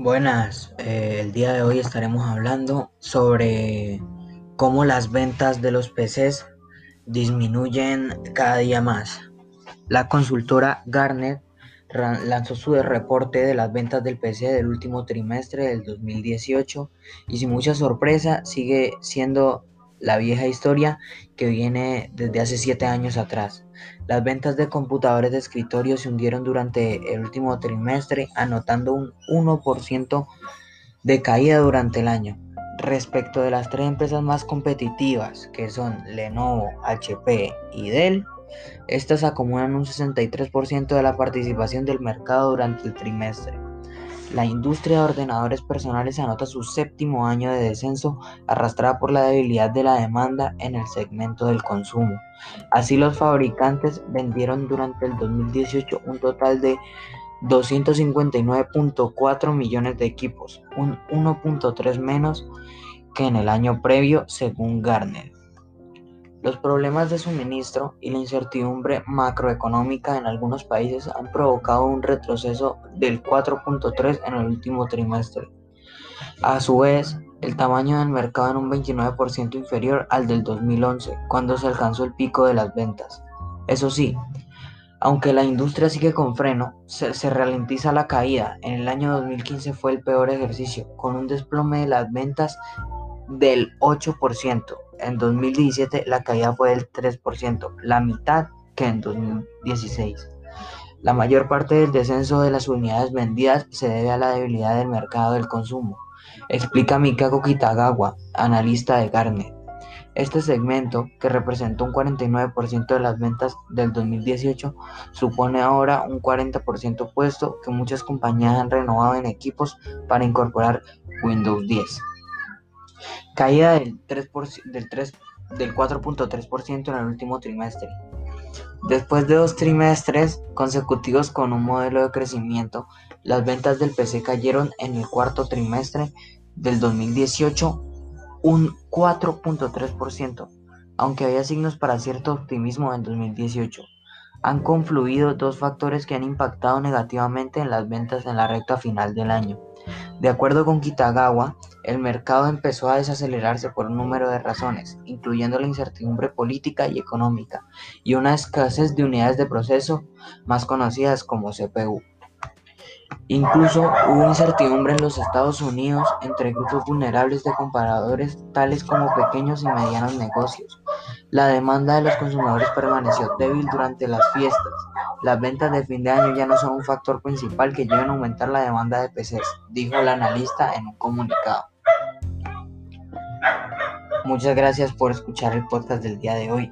Buenas, eh, el día de hoy estaremos hablando sobre cómo las ventas de los PCs disminuyen cada día más. La consultora Garnet lanzó su reporte de las ventas del PC del último trimestre del 2018 y sin mucha sorpresa sigue siendo la vieja historia que viene desde hace siete años atrás. Las ventas de computadores de escritorio se hundieron durante el último trimestre, anotando un 1% de caída durante el año. Respecto de las tres empresas más competitivas, que son Lenovo, HP y Dell, estas acumulan un 63% de la participación del mercado durante el trimestre. La industria de ordenadores personales anota su séptimo año de descenso arrastrada por la debilidad de la demanda en el segmento del consumo. Así los fabricantes vendieron durante el 2018 un total de 259.4 millones de equipos, un 1.3 menos que en el año previo según Garner. Los problemas de suministro y la incertidumbre macroeconómica en algunos países han provocado un retroceso del 4.3 en el último trimestre. A su vez, el tamaño del mercado en un 29% inferior al del 2011, cuando se alcanzó el pico de las ventas. Eso sí, aunque la industria sigue con freno, se, se, ralentiza la caída. En el año 2015 fue el peor ejercicio, con un desplome de las ventas del 8%. En 2017 la caída fue del 3%, la mitad que en 2016. La mayor parte del descenso de las unidades vendidas se debe a la debilidad del mercado del consumo, explica Mikako Kitagawa, analista de Garnet. Este segmento, que representó un 49% de las ventas del 2018, supone ahora un 40% puesto que muchas compañías han renovado en equipos para incorporar Windows 10 caída del, 3 del, 3, del 4.3% en el último trimestre. Después de dos trimestres consecutivos con un modelo de crecimiento, las ventas del PC cayeron en el cuarto trimestre del 2018 un 4.3%, aunque había signos para cierto optimismo en 2018. Han confluido dos factores que han impactado negativamente en las ventas en la recta final del año. De acuerdo con Kitagawa, el mercado empezó a desacelerarse por un número de razones, incluyendo la incertidumbre política y económica y una escasez de unidades de proceso más conocidas como CPU. Incluso hubo incertidumbre en los Estados Unidos entre grupos vulnerables de comparadores tales como pequeños y medianos negocios. La demanda de los consumidores permaneció débil durante las fiestas. Las ventas de fin de año ya no son un factor principal que lleven a aumentar la demanda de PCs, dijo el analista en un comunicado. Muchas gracias por escuchar el podcast del día de hoy.